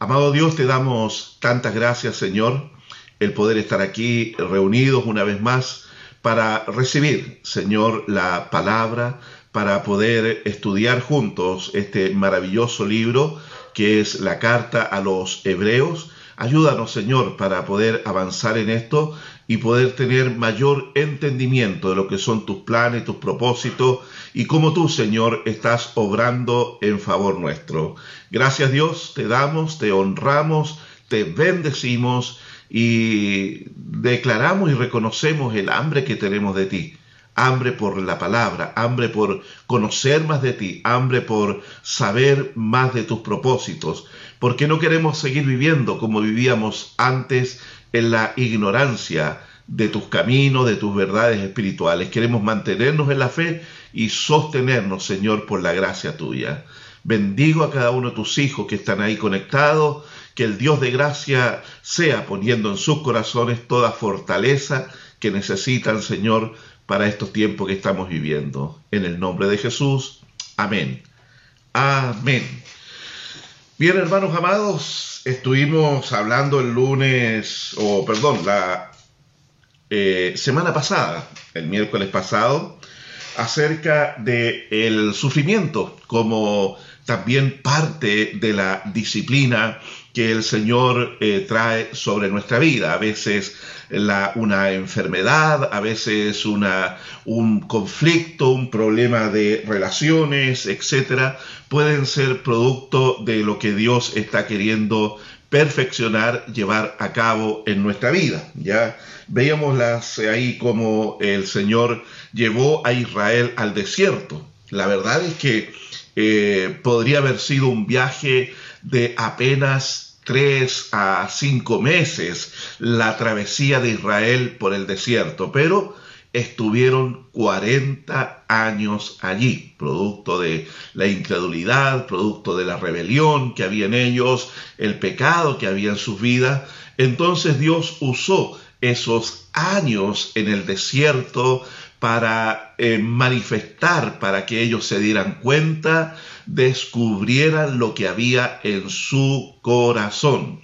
Amado Dios, te damos tantas gracias, Señor, el poder estar aquí reunidos una vez más para recibir, Señor, la palabra, para poder estudiar juntos este maravilloso libro que es la carta a los hebreos. Ayúdanos, Señor, para poder avanzar en esto y poder tener mayor entendimiento de lo que son tus planes, tus propósitos y cómo tú, Señor, estás obrando en favor nuestro. Gracias Dios, te damos, te honramos, te bendecimos y declaramos y reconocemos el hambre que tenemos de ti. Hambre por la palabra, hambre por conocer más de ti, hambre por saber más de tus propósitos, porque no queremos seguir viviendo como vivíamos antes en la ignorancia de tus caminos, de tus verdades espirituales. Queremos mantenernos en la fe y sostenernos, Señor, por la gracia tuya. Bendigo a cada uno de tus hijos que están ahí conectados, que el Dios de gracia sea poniendo en sus corazones toda fortaleza que necesitan, Señor, para estos tiempos que estamos viviendo. En el nombre de Jesús. Amén. Amén. Bien, hermanos amados, estuvimos hablando el lunes, o perdón, la eh, semana pasada, el miércoles pasado, acerca de el sufrimiento como también parte de la disciplina que el Señor eh, trae sobre nuestra vida. A veces la, una enfermedad, a veces una, un conflicto, un problema de relaciones, etcétera, pueden ser producto de lo que Dios está queriendo perfeccionar, llevar a cabo en nuestra vida. Ya veíamos las, ahí como el Señor llevó a Israel al desierto. La verdad es que eh, podría haber sido un viaje de apenas tres a cinco meses la travesía de Israel por el desierto, pero estuvieron 40 años allí, producto de la incredulidad, producto de la rebelión que había en ellos, el pecado que había en sus vidas. Entonces Dios usó esos años en el desierto para eh, manifestar, para que ellos se dieran cuenta, descubrieran lo que había en su corazón.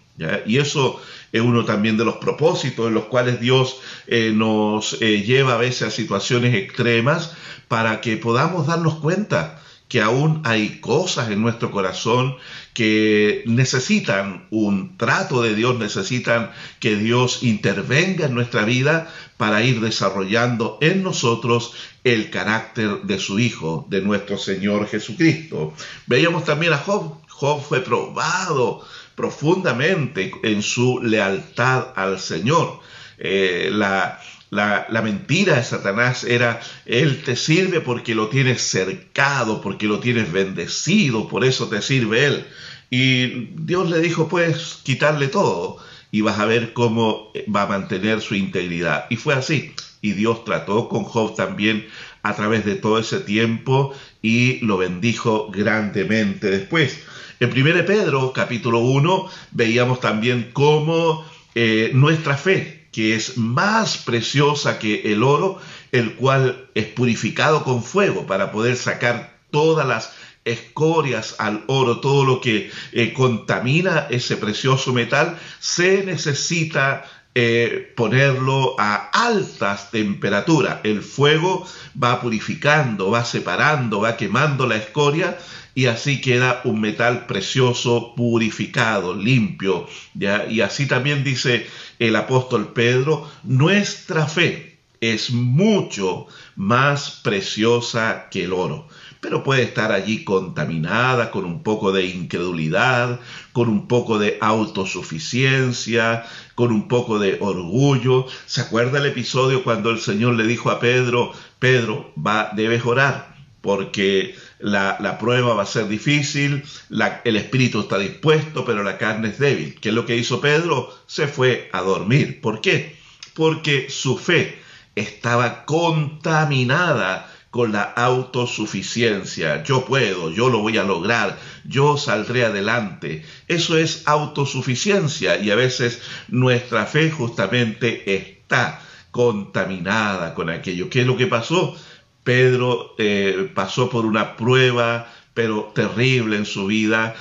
Y eso es uno también de los propósitos en los cuales Dios eh, nos eh, lleva a veces a situaciones extremas para que podamos darnos cuenta que aún hay cosas en nuestro corazón que necesitan un trato de Dios, necesitan que Dios intervenga en nuestra vida para ir desarrollando en nosotros el carácter de su Hijo, de nuestro Señor Jesucristo. Veíamos también a Job. Job fue probado profundamente en su lealtad al Señor. Eh, la, la, mentira de Satanás era, Él te sirve porque lo tienes cercado, porque lo tienes bendecido, por eso te sirve Él. Y Dios le dijo, puedes quitarle todo y vas a ver cómo va a mantener su integridad. Y fue así. Y Dios trató con Job también a través de todo ese tiempo y lo bendijo grandemente después. En 1 Pedro capítulo 1 veíamos también cómo eh, nuestra fe, que es más preciosa que el oro, el cual es purificado con fuego para poder sacar todas las escorias al oro, todo lo que eh, contamina ese precioso metal, se necesita eh, ponerlo a altas temperaturas. El fuego va purificando, va separando, va quemando la escoria y así queda un metal precioso, purificado, limpio. ¿ya? Y así también dice el apóstol Pedro, nuestra fe es mucho más preciosa que el oro, pero puede estar allí contaminada con un poco de incredulidad, con un poco de autosuficiencia, con un poco de orgullo. ¿Se acuerda el episodio cuando el Señor le dijo a Pedro, Pedro, va, debes orar porque la, prueba va a ser difícil, el espíritu está dispuesto, pero la carne es débil. ¿Qué es lo que hizo Pedro? Se fue a dormir. ¿Por qué? Porque su fe estaba contaminada con la autosuficiencia. Yo puedo, yo lo voy a lograr, yo saldré adelante. Eso es autosuficiencia y a veces nuestra fe justamente está contaminada con aquello. ¿Qué es lo que pasó? Pedro eh, pasó por una prueba pero terrible en su vida,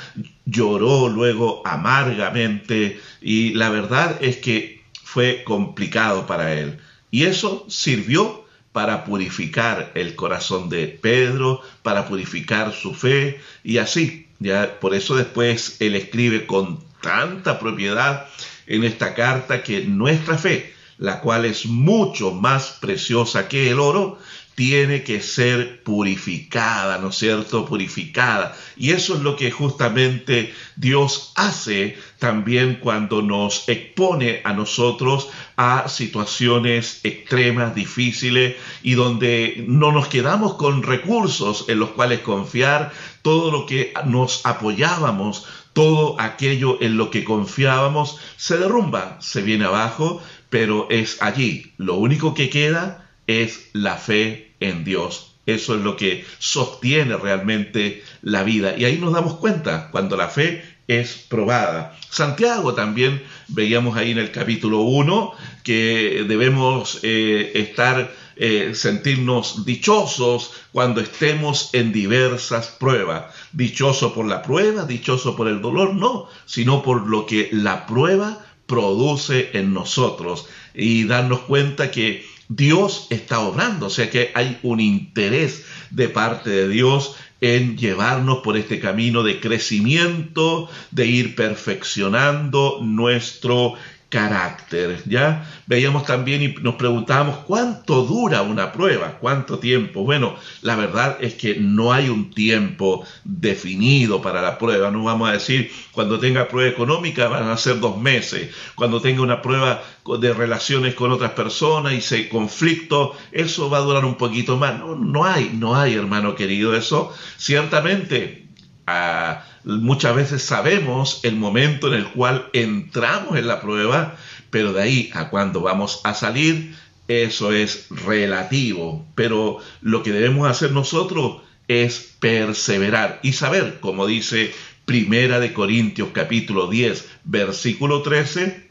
lloró luego amargamente y la verdad es que fue complicado para él. Y eso sirvió para purificar el corazón de Pedro, para purificar su fe y así. Ya por eso después él escribe con tanta propiedad en esta carta que nuestra fe, la cual es mucho más preciosa que el oro, tiene que ser purificada, ¿no es cierto? Purificada. Y eso es lo que justamente Dios hace también cuando nos expone a nosotros a situaciones extremas, difíciles, y donde no nos quedamos con recursos en los cuales confiar, todo lo que nos apoyábamos, todo aquello en lo que confiábamos, se derrumba, se viene abajo, pero es allí. Lo único que queda es la fe en Dios. Eso es lo que sostiene realmente la vida. Y ahí nos damos cuenta cuando la fe es probada. Santiago también veíamos ahí en el capítulo 1 que debemos eh, estar, eh, sentirnos dichosos cuando estemos en diversas pruebas. Dichoso por la prueba, dichoso por el dolor, no, sino por lo que la prueba produce en nosotros y darnos cuenta que Dios está obrando, o sea que hay un interés de parte de Dios en llevarnos por este camino de crecimiento, de ir perfeccionando nuestro carácter. Ya veíamos también y nos preguntábamos cuánto dura una prueba, cuánto tiempo. Bueno, la verdad es que no hay un tiempo definido para la prueba. No vamos a decir cuando tenga prueba económica van a ser dos meses, cuando tenga una prueba de relaciones con otras personas y se conflicto, eso va a durar un poquito más. No, no hay, no hay, hermano querido, eso ciertamente. Ah, muchas veces sabemos el momento en el cual entramos en la prueba, pero de ahí a cuando vamos a salir, eso es relativo. Pero lo que debemos hacer nosotros es perseverar y saber, como dice Primera de Corintios capítulo 10, versículo 13,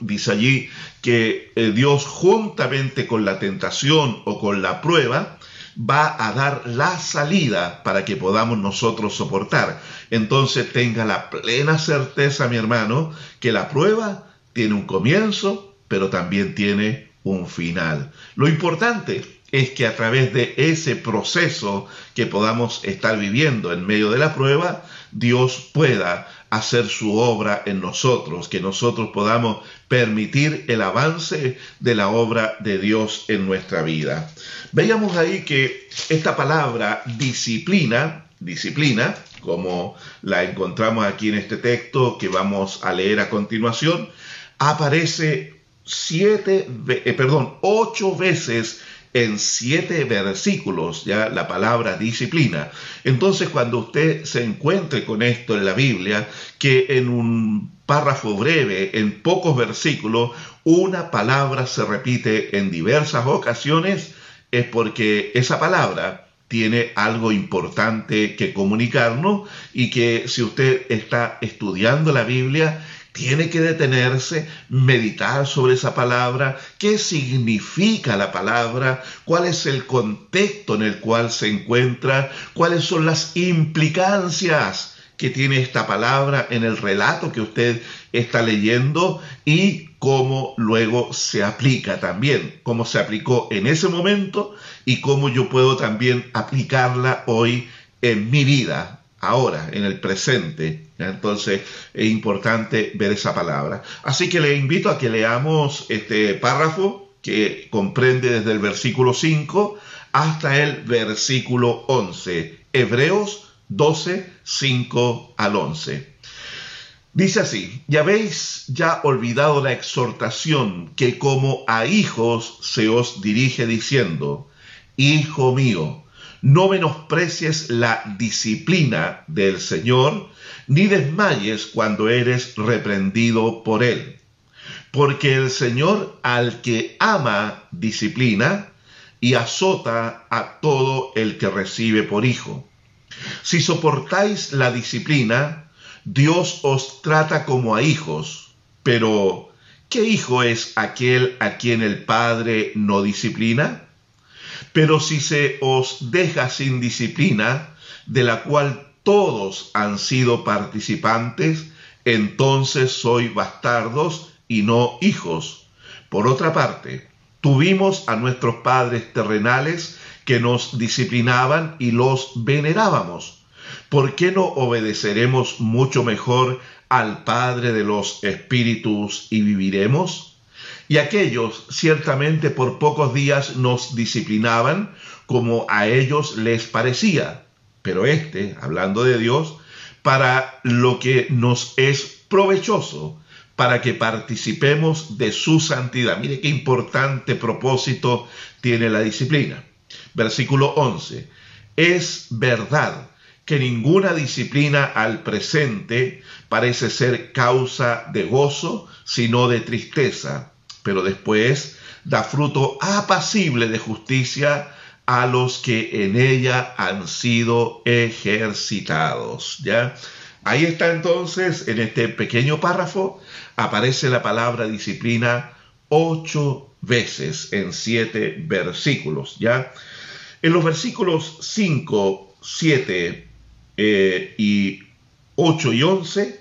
dice allí que eh, Dios juntamente con la tentación o con la prueba, va a dar la salida para que podamos nosotros soportar. Entonces tenga la plena certeza, mi hermano, que la prueba tiene un comienzo, pero también tiene un final. Lo importante es que a través de ese proceso que podamos estar viviendo en medio de la prueba, Dios pueda hacer su obra en nosotros, que nosotros podamos permitir el avance de la obra de Dios en nuestra vida. Veíamos ahí que esta palabra disciplina, disciplina, como la encontramos aquí en este texto que vamos a leer a continuación, aparece siete, eh, perdón, ocho veces en siete versículos ya la palabra disciplina. Entonces cuando usted se encuentre con esto en la Biblia, que en un párrafo breve, en pocos versículos, una palabra se repite en diversas ocasiones, es porque esa palabra tiene algo importante que comunicarnos y que si usted está estudiando la Biblia, tiene que detenerse, meditar sobre esa palabra, qué significa la palabra, cuál es el contexto en el cual se encuentra, cuáles son las implicancias que tiene esta palabra en el relato que usted está leyendo y cómo luego se aplica también, cómo se aplicó en ese momento y cómo yo puedo también aplicarla hoy en mi vida, ahora, en el presente. Entonces es importante ver esa palabra. Así que le invito a que leamos este párrafo que comprende desde el versículo 5 hasta el versículo 11. Hebreos 12, 5 al 11. Dice así, ya habéis ya olvidado la exhortación que como a hijos se os dirige diciendo, Hijo mío, no menosprecies la disciplina del Señor, ni desmayes cuando eres reprendido por Él. Porque el Señor al que ama disciplina y azota a todo el que recibe por hijo. Si soportáis la disciplina, Dios os trata como a hijos, pero ¿qué hijo es aquel a quien el Padre no disciplina? Pero si se os deja sin disciplina, de la cual todos han sido participantes, entonces soy bastardos y no hijos. Por otra parte, tuvimos a nuestros padres terrenales que nos disciplinaban y los venerábamos. ¿Por qué no obedeceremos mucho mejor al Padre de los Espíritus y viviremos? Y aquellos ciertamente por pocos días nos disciplinaban como a ellos les parecía, pero este, hablando de Dios, para lo que nos es provechoso, para que participemos de su santidad. Mire qué importante propósito tiene la disciplina. Versículo 11. Es verdad que ninguna disciplina al presente parece ser causa de gozo, sino de tristeza, pero después da fruto apacible de justicia a los que en ella han sido ejercitados. ¿Ya? Ahí está entonces, en este pequeño párrafo, aparece la palabra disciplina ocho veces en siete versículos. ¿Ya? En los versículos 5, 7 eh, y 8 y 11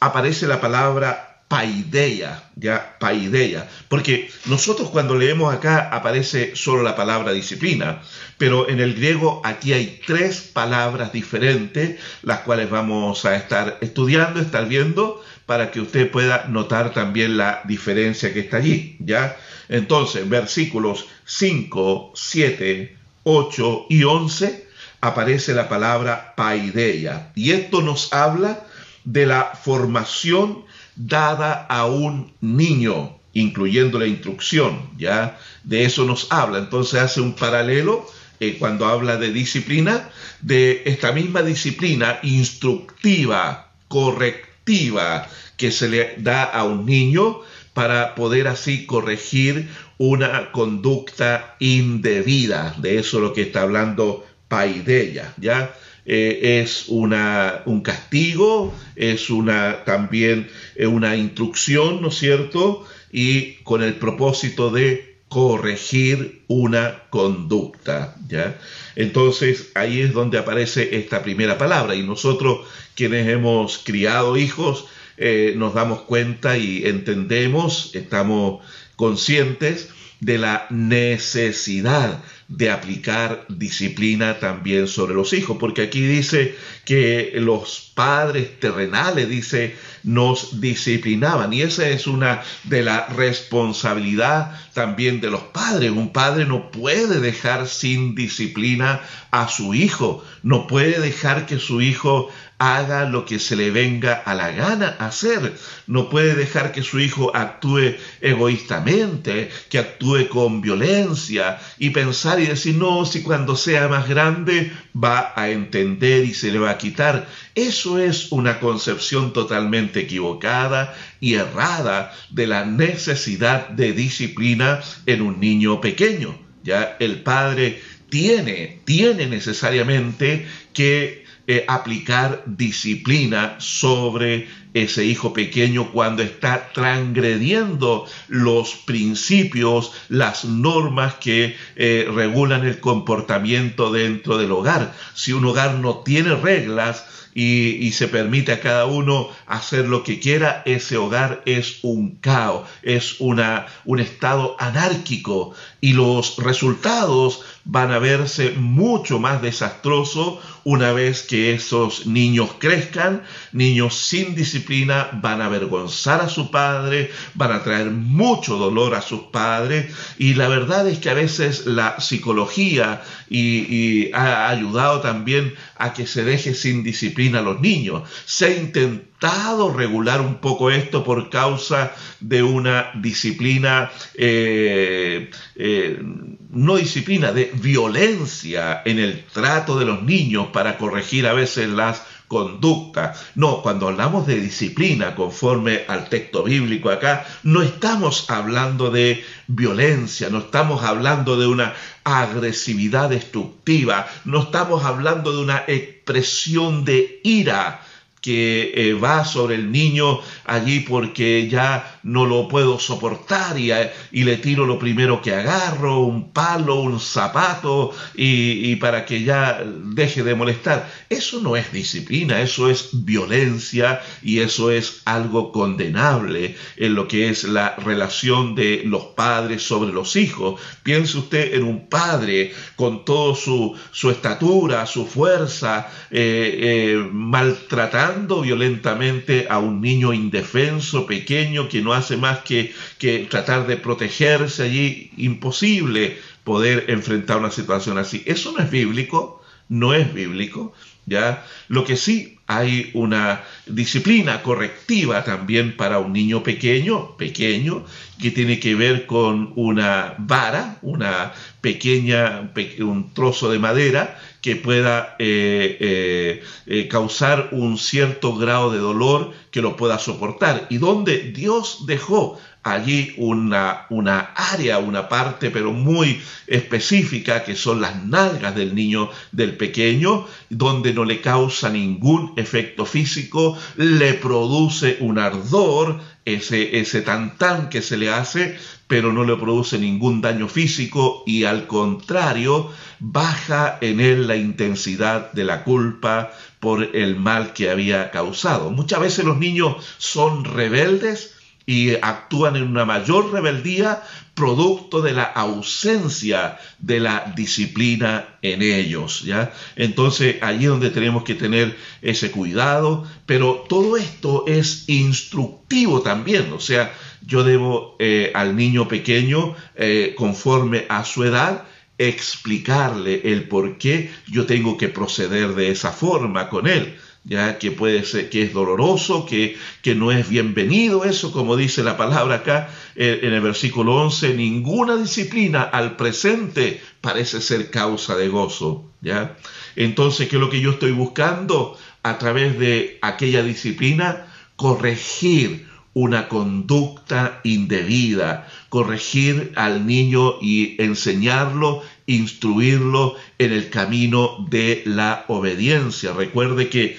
aparece la palabra paideia, ya paideia, porque nosotros cuando leemos acá aparece solo la palabra disciplina, pero en el griego aquí hay tres palabras diferentes, las cuales vamos a estar estudiando, estar viendo, para que usted pueda notar también la diferencia que está allí, ¿ya? Entonces, versículos 5, 7, 8 y 11 aparece la palabra paideia. Y esto nos habla de la formación dada a un niño, incluyendo la instrucción, ¿ya? De eso nos habla. Entonces hace un paralelo eh, cuando habla de disciplina, de esta misma disciplina instructiva, correctiva, que se le da a un niño para poder así corregir una conducta indebida. De eso es lo que está hablando Paideia, ¿ya? Eh, es una, un castigo, es una, también eh, una instrucción, ¿no es cierto? Y con el propósito de corregir una conducta, ¿ya? Entonces ahí es donde aparece esta primera palabra y nosotros quienes hemos criado hijos eh, nos damos cuenta y entendemos, estamos conscientes de la necesidad de aplicar disciplina también sobre los hijos, porque aquí dice que los padres terrenales, dice, nos disciplinaban, y esa es una de la responsabilidad también de los padres. Un padre no puede dejar sin disciplina a su hijo, no puede dejar que su hijo haga lo que se le venga a la gana hacer. No puede dejar que su hijo actúe egoístamente, que actúe con violencia y pensar y decir, no, si cuando sea más grande va a entender y se le va a quitar. Eso es una concepción totalmente equivocada y errada de la necesidad de disciplina en un niño pequeño. Ya el padre tiene, tiene necesariamente que aplicar disciplina sobre ese hijo pequeño cuando está transgrediendo los principios, las normas que eh, regulan el comportamiento dentro del hogar. Si un hogar no tiene reglas, y, se permite a cada uno hacer lo que quiera, ese hogar es un caos, es una, un estado anárquico y los resultados van a verse mucho más desastrosos una vez que esos niños crezcan, niños sin disciplina van a avergonzar a su padre, van a traer mucho dolor a sus padres y la verdad es que a veces la psicología y, ha ayudado también a que se deje sin disciplina a los niños. Se ha intentado regular un poco esto por causa de una disciplina, eh, eh, no disciplina, de violencia en el trato de los niños para corregir a veces las conducta. No, cuando hablamos de disciplina conforme al texto bíblico acá, no estamos hablando de violencia, no estamos hablando de una agresividad destructiva, no estamos hablando de una expresión de ira que eh, va sobre el niño allí porque ya no lo puedo soportar y, y, le tiro lo primero que agarro, un palo, un zapato y, y para que ya deje de molestar. Eso no es disciplina, eso es violencia y eso es algo condenable en lo que es la relación de los padres sobre los hijos. Piense usted en un padre con toda su, su, estatura, su fuerza, eh, eh, maltratando violentamente a un niño indefenso, pequeño, que no hace más que, que tratar de protegerse allí. Imposible poder enfrentar una situación así. Eso no es bíblico, no es bíblico. ¿ya? Lo que sí hay una disciplina correctiva también para un niño pequeño, pequeño, que tiene que ver con una vara, una pequeña, un trozo de madera que pueda eh, eh, eh, causar un cierto grado de dolor que lo pueda soportar. Y donde Dios dejó allí una, una área, una parte, pero muy específica, que son las nalgas del niño, del pequeño, donde no le causa ningún efecto físico, le produce un ardor, ese, ese tan que se le hace, pero no le produce ningún daño físico y al contrario, baja en él la intensidad de la culpa por el mal que había causado. Muchas veces los niños son rebeldes, y actúan en una mayor rebeldía producto de la ausencia de la disciplina en ellos, ¿ya? Entonces, allí es donde tenemos que tener ese cuidado, pero todo esto es instructivo también, o sea, yo debo eh, al niño pequeño, eh, conforme a su edad, explicarle el por qué yo tengo que proceder de esa forma con él ya que puede ser que es doloroso, que, que no es bienvenido eso, como dice la palabra acá eh, en el versículo 11, ninguna disciplina al presente parece ser causa de gozo, ¿ya? Entonces, ¿qué es lo que yo estoy buscando a través de aquella disciplina? Corregir una conducta indebida, corregir al niño y enseñarlo instruirlo en el camino de la obediencia. Recuerde que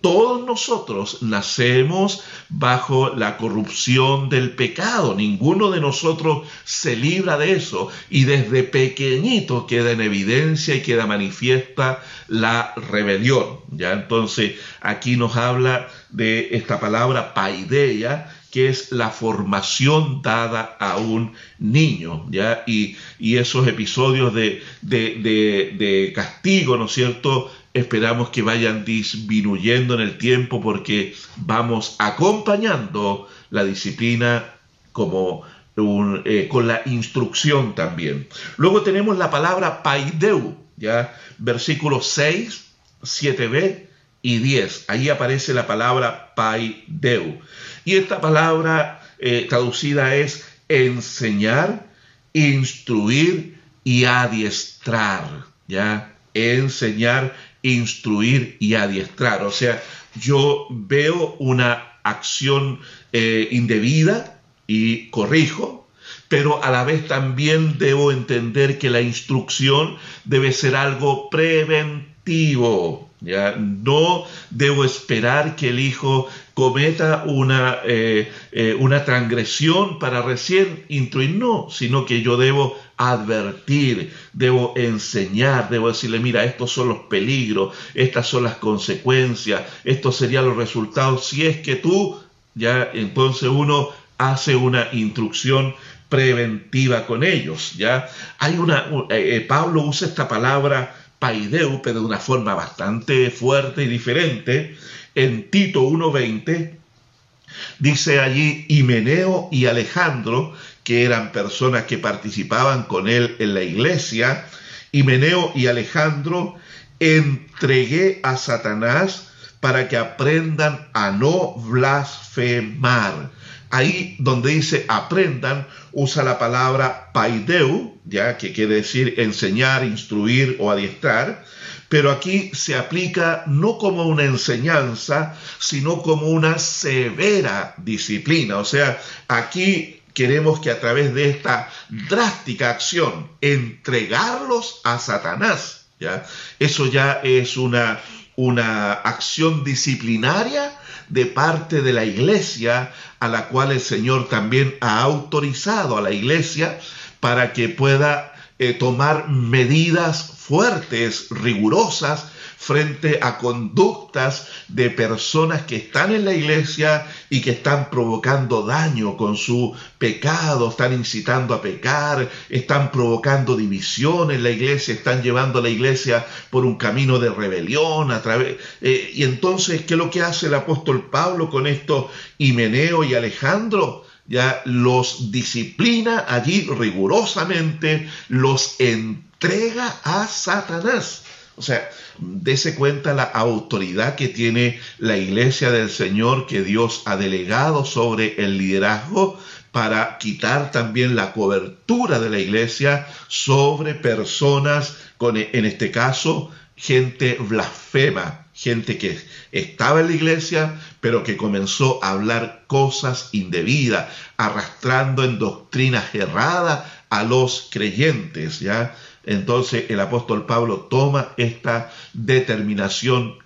todos nosotros nacemos bajo la corrupción del pecado. Ninguno de nosotros se libra de eso y desde pequeñito queda en evidencia y queda manifiesta la rebelión. Ya entonces aquí nos habla de esta palabra paideia que es la formación dada a un niño, ¿ya? Y, esos episodios de, de, castigo, ¿no es cierto? Esperamos que vayan disminuyendo en el tiempo porque vamos acompañando la disciplina como eh, con la instrucción también. Luego tenemos la palabra paideu, ¿ya? Versículos 6, 7b y 10. Ahí aparece la palabra paideu. Y esta palabra eh, traducida es enseñar, instruir y adiestrar, ¿ya? Enseñar, instruir y adiestrar. O sea, yo veo una acción eh, indebida y corrijo, pero a la vez también debo entender que la instrucción debe ser algo preventivo. ¿ya? No debo esperar que el hijo cometa una, eh, eh, una transgresión para recién intuir, no, sino que yo debo advertir, debo enseñar, debo decirle, mira, estos son los peligros, estas son las consecuencias, estos serían los resultados, si es que tú, ya entonces uno hace una instrucción preventiva con ellos, ya. Hay una, eh, Pablo usa esta palabra paideu, pero de una forma bastante fuerte y diferente, en Tito 1.20, dice allí Himeneo y Alejandro, que eran personas que participaban con él en la iglesia, Himeneo y Alejandro, entregué a Satanás para que aprendan a no blasfemar. Ahí donde dice aprendan, usa la palabra paideu, ya que quiere decir enseñar, instruir o adiestrar, pero aquí se aplica no como una enseñanza, sino como una severa disciplina. O sea, aquí queremos que a través de esta drástica acción, entregarlos a Satanás, ¿ya? Eso ya es una una acción disciplinaria de parte de la iglesia, a la cual el Señor también ha autorizado a la iglesia para que pueda eh, tomar medidas fuertes, rigurosas, frente a conductas de personas que están en la iglesia y que están provocando daño con su pecado, están incitando a pecar, están provocando división en la iglesia, están llevando a la iglesia por un camino de rebelión a través eh, y entonces ¿qué es lo que hace el apóstol Pablo con esto? Himeneo y Alejandro ya los disciplina allí rigurosamente, los entrega a Satanás. O sea, dese cuenta la autoridad que tiene la iglesia del Señor que Dios ha delegado sobre el liderazgo para quitar también la cobertura de la iglesia sobre personas con, en este caso, gente blasfema, gente que estaba en la iglesia, pero que comenzó a hablar cosas indebidas, arrastrando en doctrinas erradas a los creyentes, ¿ya? Entonces el apóstol Pablo toma esta determinación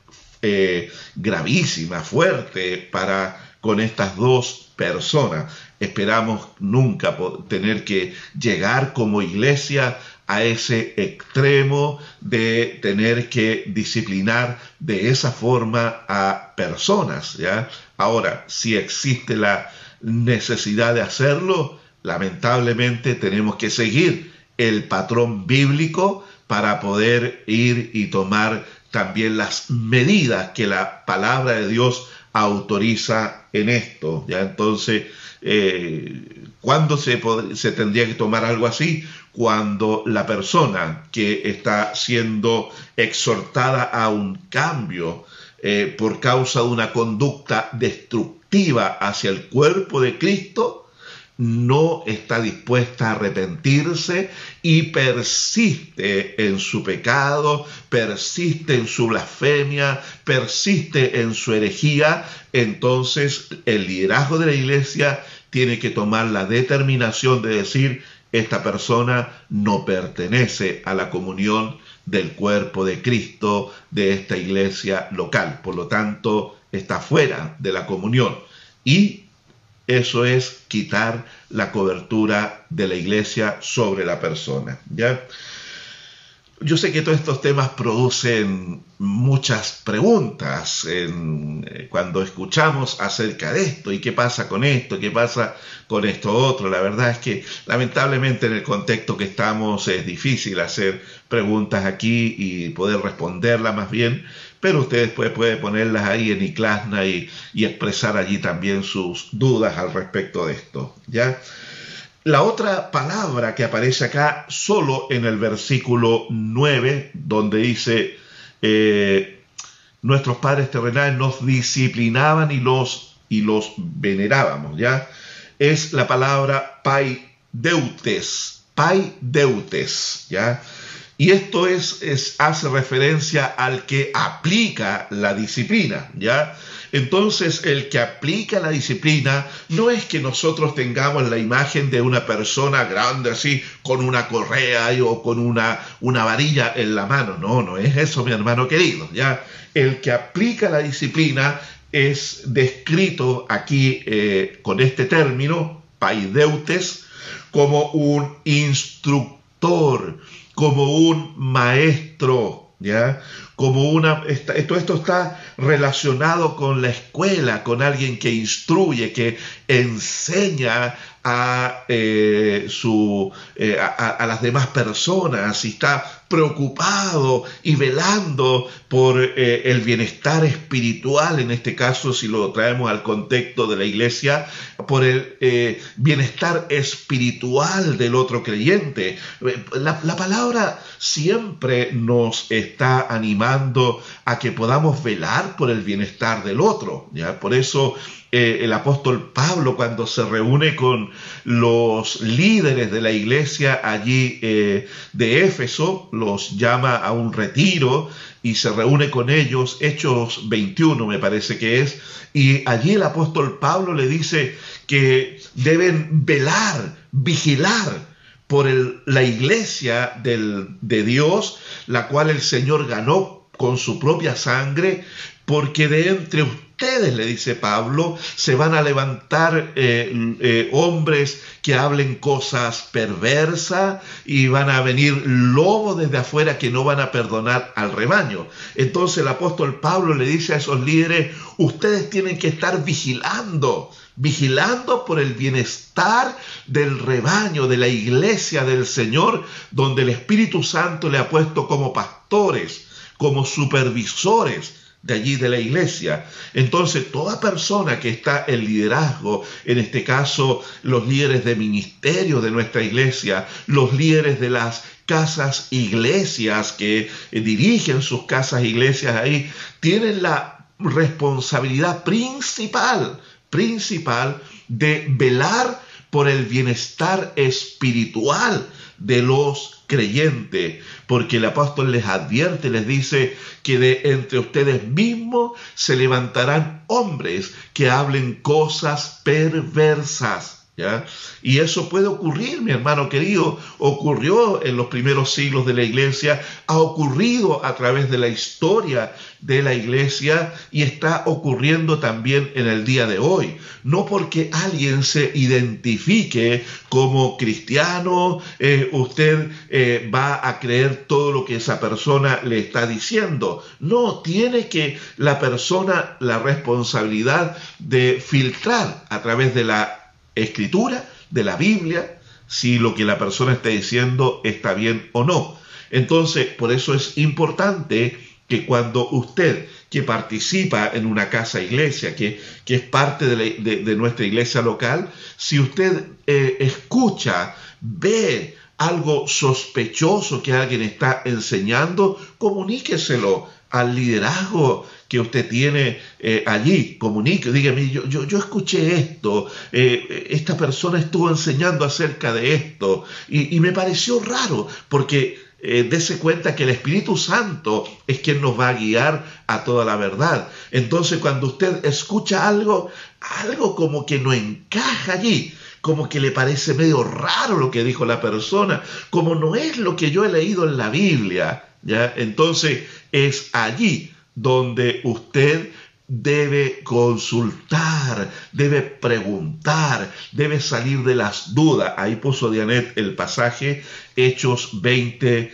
eh, gravísima, fuerte para con estas dos personas. Esperamos nunca tener que llegar como iglesia a ese extremo de tener que disciplinar de esa forma a personas. ¿ya? Ahora, si existe la necesidad de hacerlo, lamentablemente tenemos que seguir el patrón bíblico para poder ir y tomar también las medidas que la palabra de Dios autoriza en esto. ¿ya? Entonces, eh, ¿cuándo se, tendría que tomar algo así? Cuando la persona que está siendo exhortada a un cambio eh, por causa de una conducta destructiva hacia el cuerpo de Cristo, no está dispuesta a arrepentirse y persiste en su pecado, persiste en su blasfemia, persiste en su herejía, entonces el liderazgo de la iglesia tiene que tomar la determinación de decir, esta persona no pertenece a la comunión del cuerpo de Cristo de esta iglesia local, por lo tanto está fuera de la comunión y eso es quitar la cobertura de la iglesia sobre la persona. ¿ya? Yo sé que todos estos temas producen muchas preguntas eh, cuando escuchamos acerca de esto y qué pasa con esto, qué pasa con esto otro. La verdad es que lamentablemente en el contexto que estamos es difícil hacer preguntas aquí y poder responderlas más bien, pero usted después puede ponerlas ahí en Iclasna y expresar allí también sus dudas al respecto de esto. ¿ya? La otra palabra que aparece acá solo en el versículo 9, donde dice, eh, nuestros padres terrenales nos disciplinaban y los, y los venerábamos, ¿ya? Es la palabra paideutes, paideutes, ¿ya? Y esto es, es, hace referencia al que aplica la disciplina, ¿ya? Entonces, el que aplica la disciplina no es que nosotros tengamos la imagen de una persona grande así, con una correa o con una, una varilla en la mano. No, no es eso, mi hermano querido. ¿ya? El que aplica la disciplina es descrito aquí eh, con este término, paideutes, como un instructor, como un maestro, ¿ya? Como una, esto, esto está relacionado con la escuela, con alguien que instruye, que enseña a, eh, su, eh, a, las demás personas y está preocupado y velando por eh, el bienestar espiritual, en este caso si lo traemos al contexto de la iglesia, por el bienestar espiritual del otro creyente. La, la palabra siempre nos está animando a que podamos velar por el bienestar del otro. ¿ya? Por eso eh, el apóstol Pablo cuando se reúne con los líderes de la iglesia allí eh, de Éfeso, los llama a un retiro y se reúne con ellos, Hechos 21 me parece que es, y allí el apóstol Pablo le dice que deben velar, vigilar por la iglesia de Dios, la cual el Señor ganó con su propia sangre, porque de entre ustedes, le dice Pablo, se van a levantar eh, eh, hombres que hablen cosas perversas y van a venir lobos desde afuera que no van a perdonar al rebaño. Entonces el apóstol Pablo le dice a esos líderes, ustedes tienen que estar vigilando, vigilando por el bienestar del rebaño, de la iglesia del Señor, donde el Espíritu Santo le ha puesto como pastores, como supervisores de allí de la iglesia. Entonces, toda persona que está en liderazgo, en este caso los líderes de ministerio de nuestra iglesia, los líderes de las casas iglesias que eh, dirigen sus casas iglesias ahí, tienen la responsabilidad principal, principal de velar por el bienestar espiritual de los creyentes, porque el apóstol les advierte, les dice que de entre ustedes mismos se levantarán hombres que hablen cosas perversas y eso puede ocurrir, mi hermano querido, ocurrió en los primeros siglos de la iglesia, ha ocurrido a través de la historia de la iglesia y está ocurriendo también en el día de hoy. No porque alguien se identifique como cristiano, eh, usted eh, va a creer todo lo que esa persona le está diciendo. No, tiene que la persona la responsabilidad de filtrar a través de la escritura, de la Biblia, si lo que la persona está diciendo está bien o no. Entonces, por eso es importante que cuando usted que participa en una casa iglesia, que, que es parte de, nuestra iglesia local, si usted eh, escucha, ve algo sospechoso que alguien está enseñando, comuníqueselo al liderazgo que usted tiene eh, allí, comunique, dígame, yo, yo, yo escuché esto, eh, esta persona estuvo enseñando acerca de esto y, me pareció raro porque eh, dése cuenta que el Espíritu Santo es quien nos va a guiar a toda la verdad. Entonces cuando usted escucha algo, algo como que no encaja allí, como que le parece medio raro lo que dijo la persona, como no es lo que yo he leído en la Biblia, ¿ya? Entonces es allí donde usted debe consultar, debe preguntar, debe salir de las dudas. Ahí puso Dianet el pasaje Hechos 20,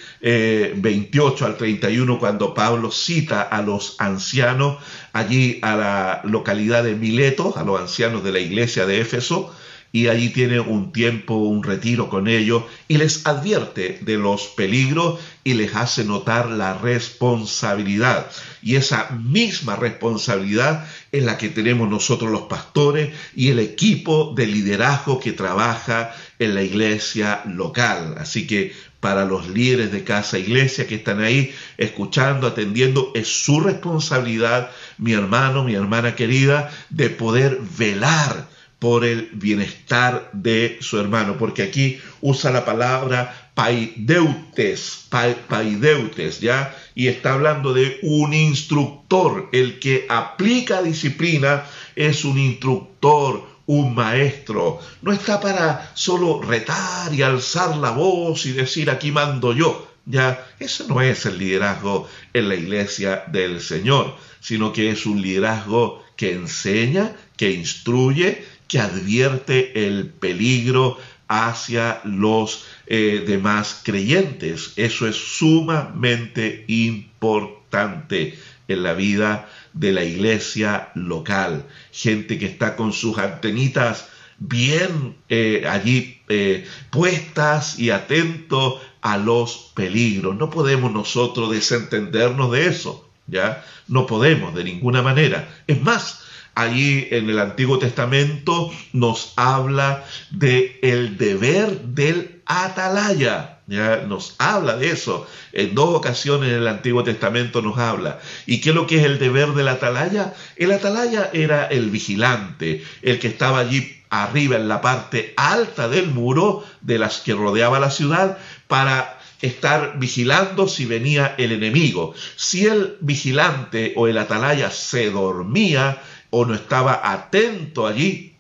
28 eh, al 31, cuando Pablo cita a los ancianos allí a la localidad de Mileto, a los ancianos de la iglesia de Éfeso, y allí tiene un tiempo, un retiro con ellos y les advierte de los peligros y les hace notar la responsabilidad. Y esa misma responsabilidad es la que tenemos nosotros los pastores y el equipo de liderazgo que trabaja en la iglesia local. Así que para los líderes de casa iglesia que están ahí escuchando, atendiendo, es su responsabilidad, mi hermano, mi hermana querida, de poder velar por el bienestar de su hermano, porque aquí usa la palabra paideutes, paideutes, ¿ya? Y está hablando de un instructor, el que aplica disciplina es un instructor, un maestro, no está para solo retar y alzar la voz y decir aquí mando yo, ya, eso no es el liderazgo en la iglesia del Señor, sino que es un liderazgo que enseña, que instruye, que advierte el peligro hacia los eh, demás creyentes. Eso es sumamente importante en la vida de la iglesia local. Gente que está con sus antenitas bien eh, allí eh, puestas y atentos a los peligros. No podemos nosotros desentendernos de eso, ¿ya? No podemos de ninguna manera. Es más, allí en el Antiguo Testamento nos habla de el deber del atalaya. Ya nos habla de eso. En dos ocasiones en el Antiguo Testamento nos habla. ¿Y qué es lo que es el deber del atalaya? El atalaya era el vigilante, el que estaba allí arriba en la parte alta del muro de las que rodeaba la ciudad para estar vigilando si venía el enemigo. Si el vigilante o el atalaya se dormía, o no estaba atento allí,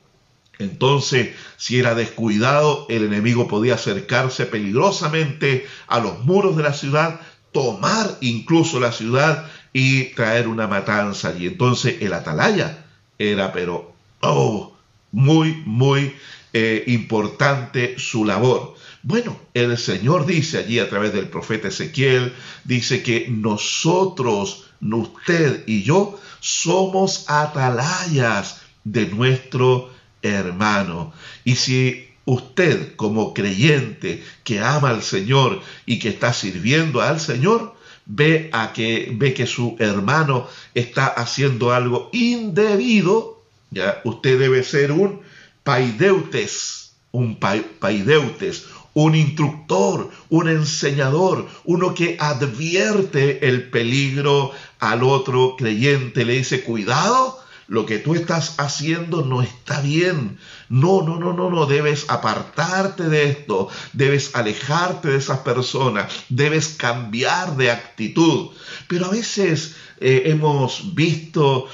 entonces si era descuidado, el enemigo podía acercarse peligrosamente a los muros de la ciudad, tomar incluso la ciudad y traer una matanza. Y entonces el atalaya era, pero, oh, muy, muy eh, importante su labor. Bueno, el Señor dice allí a través del profeta Ezequiel, dice que nosotros, usted y yo, somos atalayas de nuestro hermano. Y si usted como creyente que ama al Señor y que está sirviendo al Señor, ve a que ve que su hermano está haciendo algo indebido, ya usted debe ser un paideutes, un paideutes, un instructor, un enseñador, uno que advierte el peligro al otro creyente, le dice, cuidado, lo que tú estás haciendo no está bien. No, no, no, no, no, debes apartarte de esto, debes alejarte de esas personas, debes cambiar de actitud. Pero a veces eh, hemos visto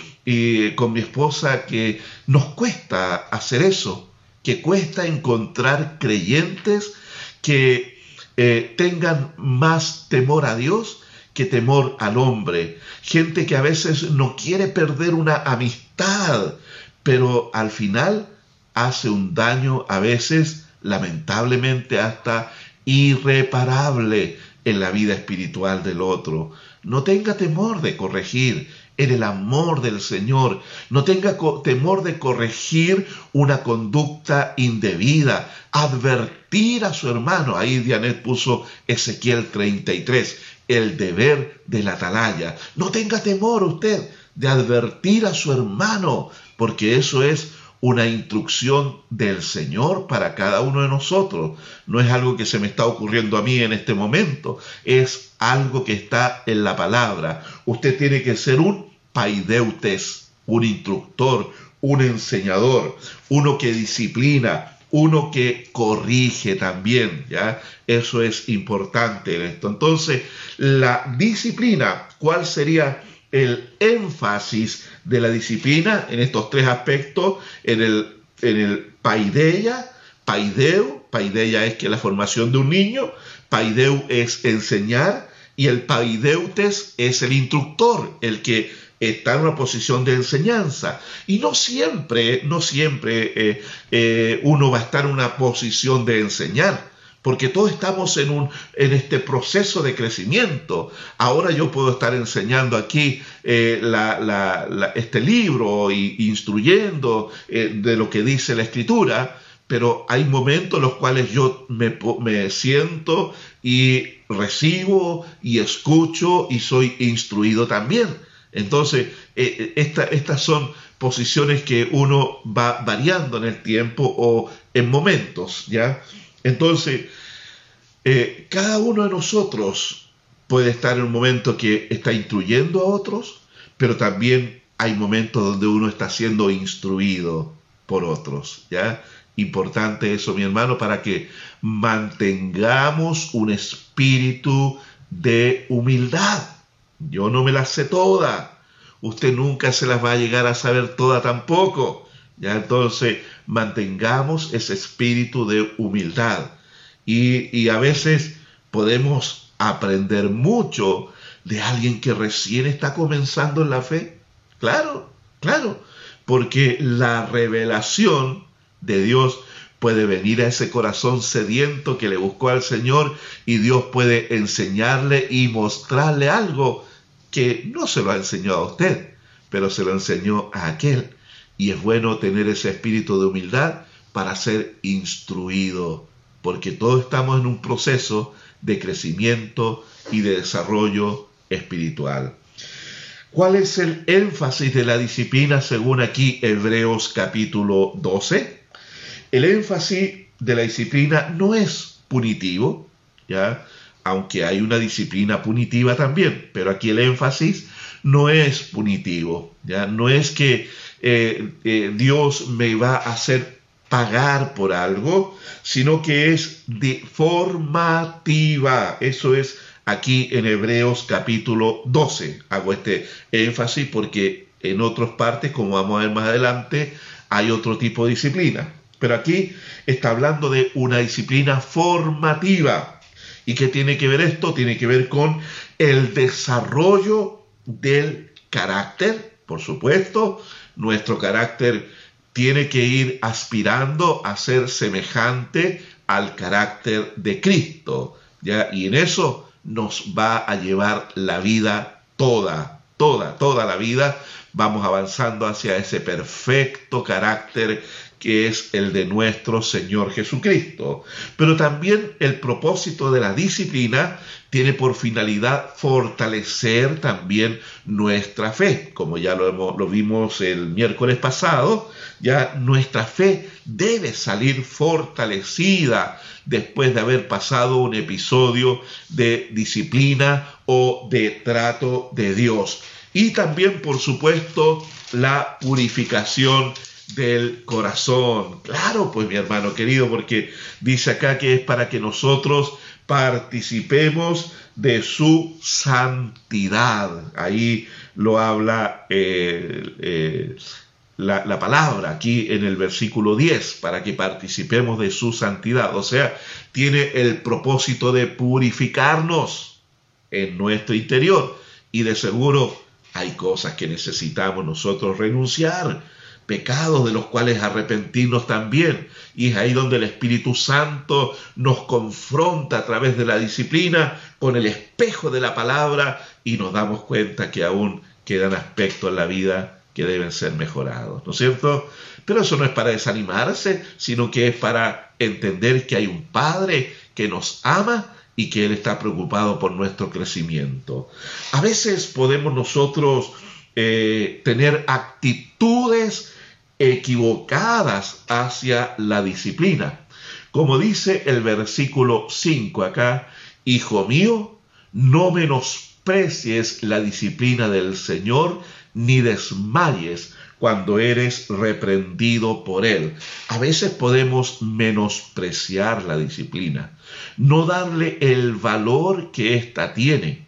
con mi esposa que nos cuesta hacer eso, que cuesta encontrar creyentes que eh, tengan más temor a Dios que temor al hombre. Gente que a veces no quiere perder una amistad, pero al final hace un daño a veces lamentablemente hasta irreparable en la vida espiritual del otro. No tenga temor de corregir en el amor del Señor. No tenga temor de corregir una conducta indebida, advertir a su hermano. Ahí Dianet puso Ezequiel 33, el deber de la atalaya. No tenga temor usted de advertir a su hermano, porque eso es una instrucción del Señor para cada uno de nosotros. No es algo que se me está ocurriendo a mí en este momento, es algo que está en la palabra. Usted tiene que ser un paideutes, un instructor, un enseñador, uno que disciplina, uno que corrige también, ¿ya? Eso es importante en esto. Entonces, la disciplina, ¿cuál sería el énfasis de la disciplina en estos tres aspectos, en el, en el paideia, paideu, paideia es que la formación de un niño, paideu es enseñar y el paideutes es el instructor, el que está en una posición de enseñanza. Y no siempre, no siempre eh, eh, uno va a estar en una posición de enseñar porque todos estamos en, un, en este proceso de crecimiento. Ahora yo puedo estar enseñando aquí eh, este libro e instruyendo de lo que dice la escritura, pero hay momentos en los cuales yo me siento y recibo y escucho y soy instruido también. Entonces, eh, estas son posiciones que uno va variando en el tiempo o en momentos, ¿ya? Entonces, eh, cada uno de nosotros puede estar en un momento que está instruyendo a otros, pero también hay momentos donde uno está siendo instruido por otros, ¿ya? Importante eso, mi hermano, para que mantengamos un espíritu de humildad. Yo no me las sé todas. Usted nunca se las va a llegar a saber toda tampoco. Ya entonces mantengamos ese espíritu de humildad. Y, a veces podemos aprender mucho de alguien que recién está comenzando en la fe. Claro, claro, porque la revelación de Dios puede venir a ese corazón sediento que le buscó al Señor y Dios puede enseñarle y mostrarle algo que no se lo ha enseñado a usted, pero se lo enseñó a aquel. Y es bueno tener ese espíritu de humildad para ser instruido porque todos estamos en un proceso de crecimiento y de desarrollo espiritual. ¿Cuál es el énfasis de la disciplina según aquí Hebreos capítulo 12? El énfasis de la disciplina no es punitivo, ¿ya? Aunque hay una disciplina punitiva también, pero aquí el énfasis no es punitivo, ¿ya? no es que eh, eh, Dios me va a hacer pagar por algo, sino que es de formativa. Eso es aquí en Hebreos capítulo 12. Hago este énfasis porque en otras partes, como vamos a ver más adelante, hay otro tipo de disciplina. Pero aquí está hablando de una disciplina formativa. ¿Y qué tiene que ver esto? Tiene que ver con el desarrollo del carácter, por supuesto, nuestro carácter tiene que ir aspirando a ser semejante al carácter de Cristo, ¿ya? Y en eso nos va a llevar la vida toda, toda, toda la vida. Vamos avanzando hacia ese perfecto carácter que es el de nuestro Señor Jesucristo. Pero también el propósito de la disciplina tiene por finalidad fortalecer también nuestra fe. Como ya lo, lo vimos el miércoles pasado, ya nuestra fe debe salir fortalecida después de haber pasado un episodio de disciplina o de trato de Dios. Y también, por supuesto, la purificación del corazón. Claro, pues mi hermano querido, porque dice acá que es para que nosotros participemos de su santidad. Ahí lo habla eh, eh, la, la, palabra aquí en el versículo 10, para que participemos de su santidad. O sea, tiene el propósito de purificarnos en nuestro interior. Y de seguro hay cosas que necesitamos nosotros renunciar pecados de los cuales arrepentirnos también. Y es ahí donde el Espíritu Santo nos confronta a través de la disciplina con el espejo de la palabra y nos damos cuenta que aún quedan aspectos en la vida que deben ser mejorados, ¿no es cierto? Pero eso no es para desanimarse, sino que es para entender que hay un Padre que nos ama y que Él está preocupado por nuestro crecimiento. A veces podemos nosotros eh, tener actitudes equivocadas hacia la disciplina. Como dice el versículo 5 acá, Hijo mío, no menosprecies la disciplina del Señor, ni desmayes cuando eres reprendido por Él. A veces podemos menospreciar la disciplina, no darle el valor que ésta tiene.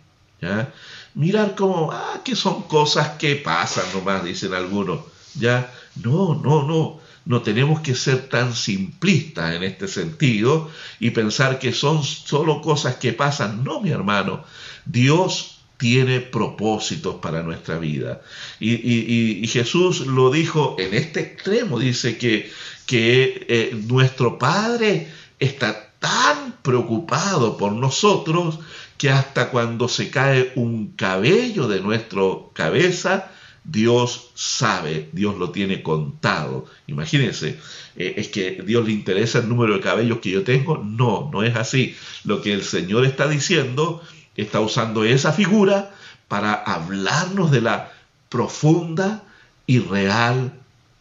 Mirar como, ah, que son cosas que pasan nomás, dicen algunos. ¿ya? No, no, no. No tenemos que ser tan simplistas en este sentido y pensar que son solo cosas que pasan. No, mi hermano. Dios tiene propósitos para nuestra vida. Y, Jesús lo dijo en este extremo. Dice que, eh, nuestro Padre está tan preocupado por nosotros que hasta cuando se cae un cabello de nuestra cabeza, Dios sabe, Dios lo tiene contado. Imagínense, eh, es que Dios le interesa el número de cabellos que yo tengo. No, no es así. Lo que el Señor está diciendo, está usando esa figura para hablarnos de la profunda y real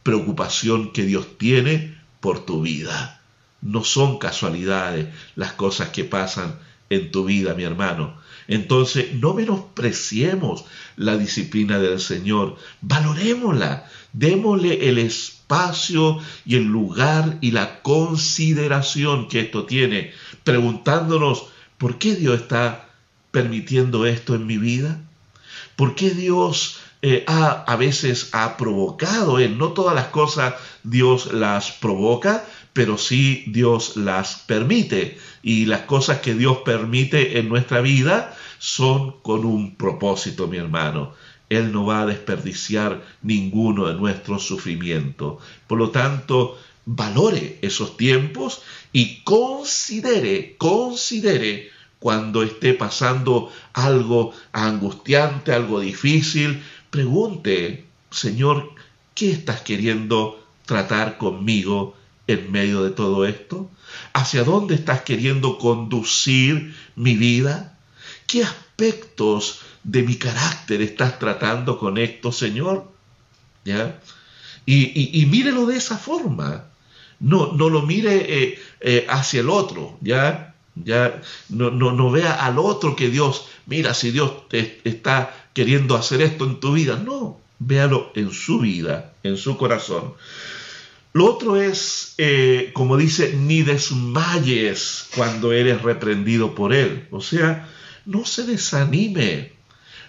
preocupación que Dios tiene por tu vida. No son casualidades las cosas que pasan en tu vida, mi hermano. Entonces, no menospreciemos la disciplina del Señor, valorémosla, démosle el espacio y el lugar y la consideración que esto tiene, preguntándonos, ¿por qué Dios está permitiendo esto en mi vida? ¿Por qué Dios eh, ha, a veces ha provocado? No todas las cosas Dios las provoca, pero sí Dios las permite. Y las cosas que Dios permite en nuestra vida son con un propósito, mi hermano. Él no va a desperdiciar ninguno de nuestros sufrimientos. Por lo tanto, valore esos tiempos y considere, considere cuando esté pasando algo angustiante, algo difícil, pregunte, Señor, ¿qué estás queriendo tratar conmigo en medio de todo esto? ¿Hacia dónde estás queriendo conducir mi vida? ¿Qué aspectos de mi carácter estás tratando con esto, Señor? ¿Ya? Y, mírelo de esa forma. No, no lo mire eh, eh, hacia el otro, ¿ya? ya no, no, no, vea al otro que Dios, mira si Dios te está queriendo hacer esto en tu vida. No, véalo en su vida, en su corazón. Lo otro es, eh, como dice, ni desmayes cuando eres reprendido por él. O sea, no se desanime,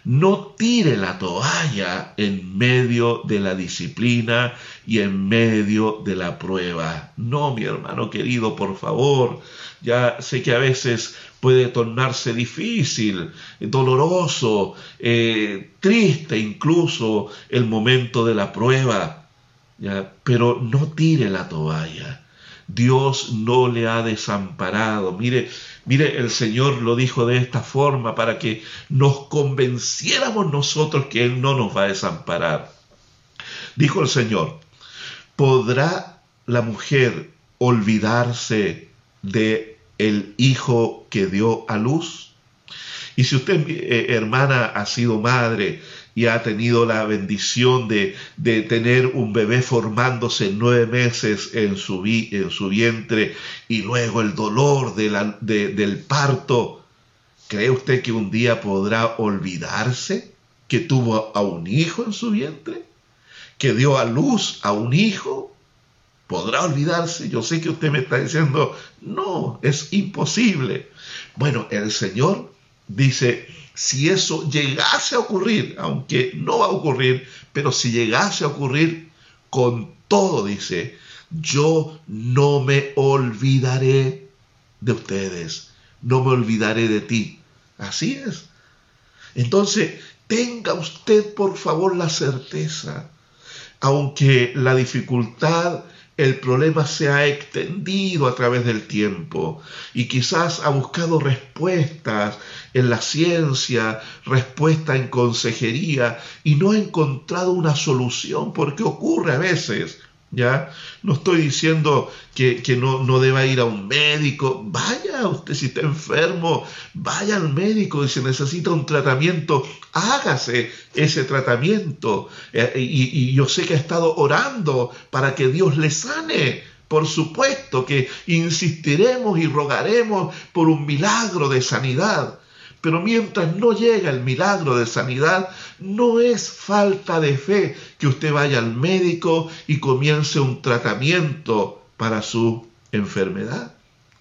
no tire la toalla en medio de la disciplina y en medio de la prueba. No, mi hermano querido, por favor. Ya sé que a veces puede tornarse difícil, doloroso, eh, triste incluso el momento de la prueba. Pero no tire la toalla. Dios no le ha desamparado. Mire, mire, el Señor lo dijo de esta forma para que nos convenciéramos nosotros que Él no nos va a desamparar. Dijo el Señor, ¿podrá la mujer olvidarse de el hijo que dio a luz? Y si usted, eh, hermana, ha sido madre y ha tenido la bendición de, tener un bebé formándose nueve meses en su, en su vientre y luego el dolor del parto, ¿cree usted que un día podrá olvidarse que tuvo a un hijo en su vientre? ¿Que dio a luz a un hijo? ¿Podrá olvidarse? Yo sé que usted me está diciendo, no, es imposible. Bueno, el Señor dice, si eso llegase a ocurrir, aunque no va a ocurrir, pero si llegase a ocurrir, con todo dice, yo no me olvidaré de ustedes, no me olvidaré de ti. Así es. Entonces, tenga usted por favor la certeza, aunque la dificultad el problema se ha extendido a través del tiempo y quizás ha buscado respuestas en la ciencia, respuestas en consejería y no ha encontrado una solución porque ocurre a veces ¿ya? No estoy diciendo que, no, no, deba ir a un médico, vaya usted si está enfermo, vaya al médico y si necesita un tratamiento, hágase ese tratamiento. Eh, y yo sé que ha estado orando para que Dios le sane. Por supuesto que insistiremos y rogaremos por un milagro de sanidad. Pero mientras no llega el milagro de sanidad, no es falta de fe que usted vaya al médico y comience un tratamiento para su enfermedad.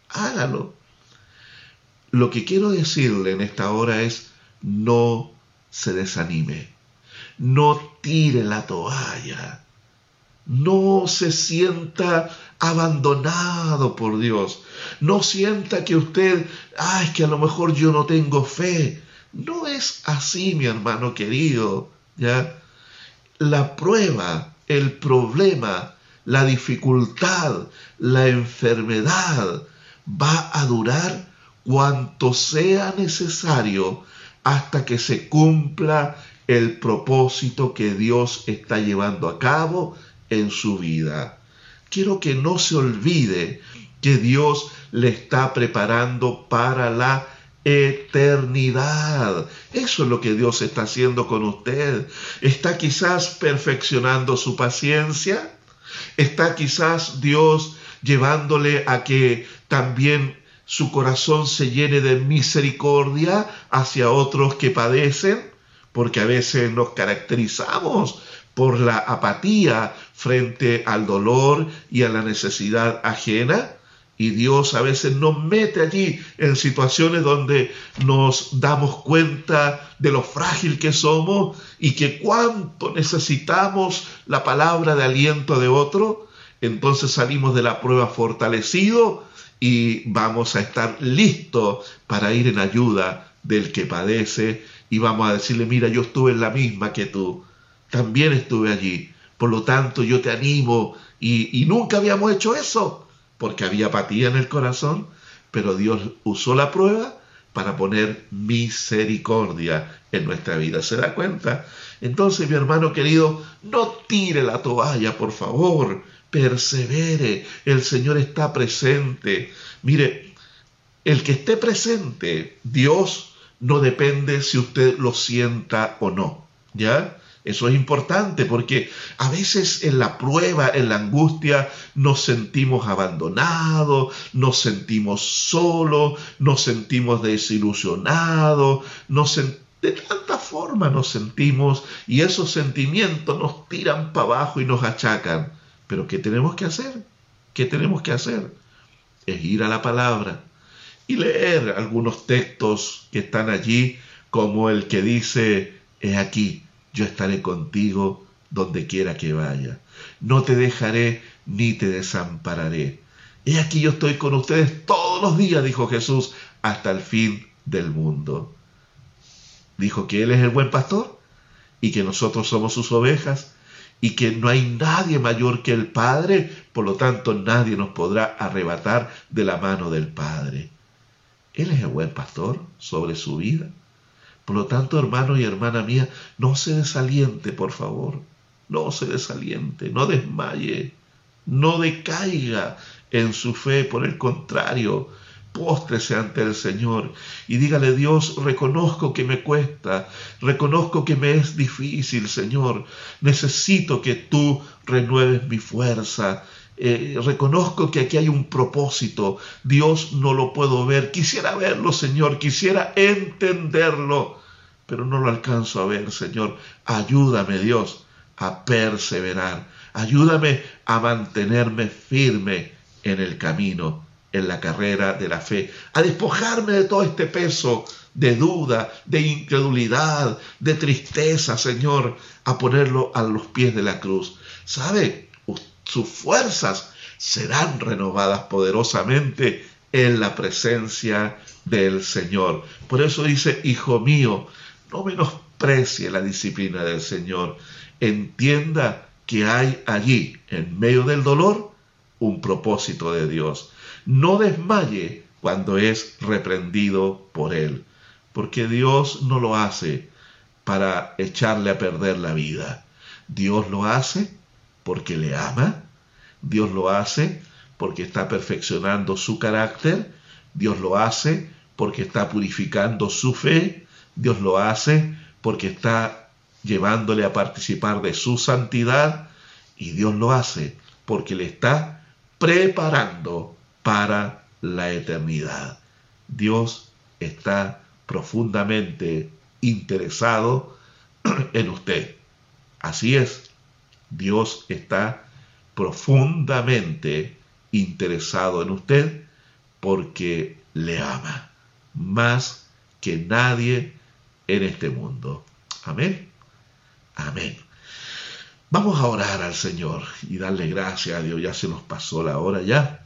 Hágalo. Lo que quiero decirle en esta hora es, no se desanime, no tire la toalla, no se sienta abandonado por Dios. No sienta que usted, ay, que a lo mejor yo no tengo fe. No es así, mi hermano querido, ¿ya? La prueba, el problema, la dificultad, la enfermedad va a durar cuanto sea necesario hasta que se cumpla el propósito que Dios está llevando a cabo en su vida. Quiero que no se olvide que Dios le está preparando para la eternidad. Eso es lo que Dios está haciendo con usted. Está quizás perfeccionando su paciencia. Está quizás Dios llevándole a que también su corazón se llene de misericordia hacia otros que padecen, porque a veces nos caracterizamos por la apatía frente al dolor y a la necesidad ajena. Y Dios a veces nos mete allí en situaciones donde nos damos cuenta de lo frágil que somos y que cuánto necesitamos la palabra de aliento de otro. Entonces salimos de la prueba fortalecido y vamos a estar listos para ir en ayuda del que padece y vamos a decirle, mira, yo estuve en la misma que tú también estuve allí. Por lo tanto, yo te animo y, nunca habíamos hecho eso, porque había apatía en el corazón, pero Dios usó la prueba para poner misericordia en nuestra vida. ¿Se da cuenta? Entonces, mi hermano querido, no tire la toalla, por favor, persevere. El Señor está presente. Mire, el que esté presente, Dios no depende si usted lo sienta o no. ¿Ya? Eso es importante porque a veces en la prueba, en la angustia, nos sentimos abandonados, nos sentimos solos, nos sentimos desilusionados, de tanta forma nos sentimos y esos sentimientos nos tiran para abajo y nos achacan. Pero ¿qué tenemos que hacer? ¿Qué tenemos que hacer? Es ir a la palabra y leer algunos textos que están allí como el que dice, he aquí, yo estaré contigo donde quiera que vaya. No te dejaré ni te desampararé. He aquí yo estoy con ustedes todos los días, dijo Jesús, hasta el fin del mundo. Dijo que Él es el buen pastor y que nosotros somos sus ovejas y que no hay nadie mayor que el Padre, por lo tanto nadie nos podrá arrebatar de la mano del Padre. Él es el buen pastor sobre su vida. Por lo tanto, hermano y hermana mía, no se desaliente, por favor. No se desaliente, no desmaye, no decaiga en su fe. Por el contrario, póstrese ante el Señor y dígale, Dios, reconozco que me cuesta, reconozco que me es difícil, Señor. Necesito que tú renueves mi fuerza. Eh, reconozco que aquí hay un propósito. Dios no lo puedo ver. Quisiera verlo, Señor. Quisiera entenderlo. Pero no lo alcanzo a ver, Señor. Ayúdame, Dios, a perseverar. Ayúdame a mantenerme firme en el camino, en la carrera de la fe. A despojarme de todo este peso de duda, de incredulidad, de tristeza, Señor. A ponerlo a los pies de la cruz. ¿Sabe? Sus fuerzas serán renovadas poderosamente en la presencia del Señor. Por eso dice, Hijo mío, no menosprecie la disciplina del Señor. Entienda que hay allí, en medio del dolor, un propósito de Dios. No desmaye cuando es reprendido por Él, porque Dios no lo hace para echarle a perder la vida. Dios lo hace porque le ama, Dios lo hace porque está perfeccionando su carácter, Dios lo hace porque está purificando su fe, Dios lo hace porque está llevándole a participar de su santidad y Dios lo hace porque le está preparando para la eternidad. Dios está profundamente interesado en usted. Así es, Dios está profundamente interesado en usted porque le ama más que nadie en este mundo. Amén. Amén. Vamos a orar al Señor y darle gracias a Dios. Ya se nos pasó la hora ya.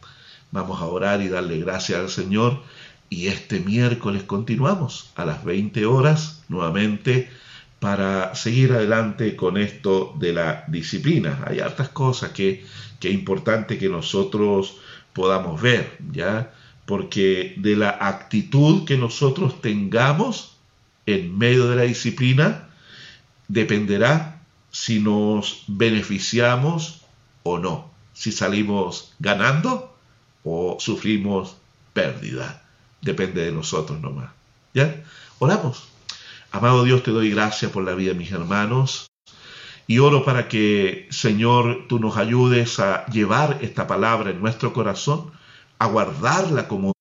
Vamos a orar y darle gracias al Señor. Y este miércoles continuamos a las 20 horas nuevamente para seguir adelante con esto de la disciplina. Hay hartas cosas que, que es importante que nosotros podamos ver, ¿ya? Porque de la actitud que nosotros tengamos en medio de la disciplina dependerá si nos beneficiamos o no, si salimos ganando o sufrimos pérdida. Depende de nosotros nomás. ¿Ya? Oramos. Amado Dios, te doy gracias por la vida de mis hermanos y oro para que, Señor, tú nos ayudes a llevar esta palabra en nuestro corazón, a guardarla como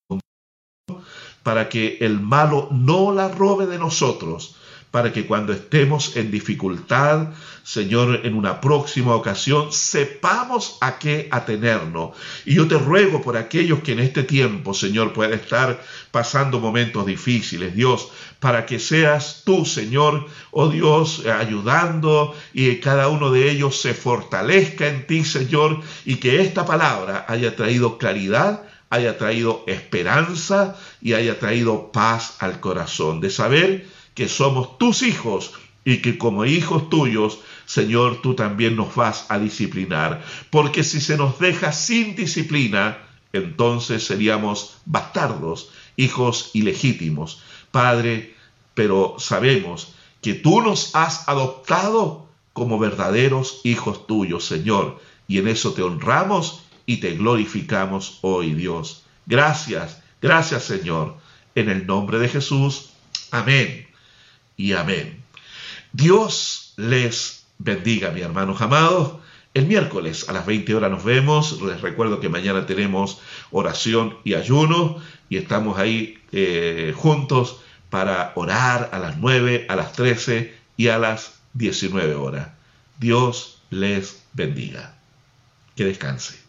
para que el malo no la robe de nosotros, para que cuando estemos en dificultad, Señor, en una próxima ocasión, sepamos a qué atenernos. Y yo te ruego por aquellos que en este tiempo, Señor, puedan estar pasando momentos difíciles, Dios, para que seas tú, Señor, oh Dios, ayudando y que cada uno de ellos se fortalezca en ti, Señor, y que esta palabra haya traído claridad haya traído esperanza y haya traído paz al corazón, de saber que somos tus hijos y que como hijos tuyos, Señor, tú también nos vas a disciplinar. Porque si se nos deja sin disciplina, entonces seríamos bastardos, hijos ilegítimos. Padre, pero sabemos que tú nos has adoptado como verdaderos hijos tuyos, Señor, y en eso te honramos y te glorificamos hoy, Dios. Gracias, gracias, Señor. En el nombre de Jesús. Amén y amén. Dios les bendiga, mi hermanos amados. El miércoles a las 20 horas nos vemos. Les recuerdo que mañana tenemos oración y ayuno y estamos ahí eh, juntos para orar a las 9, a las 13 y a las 19 horas. Dios les bendiga. Que descanse.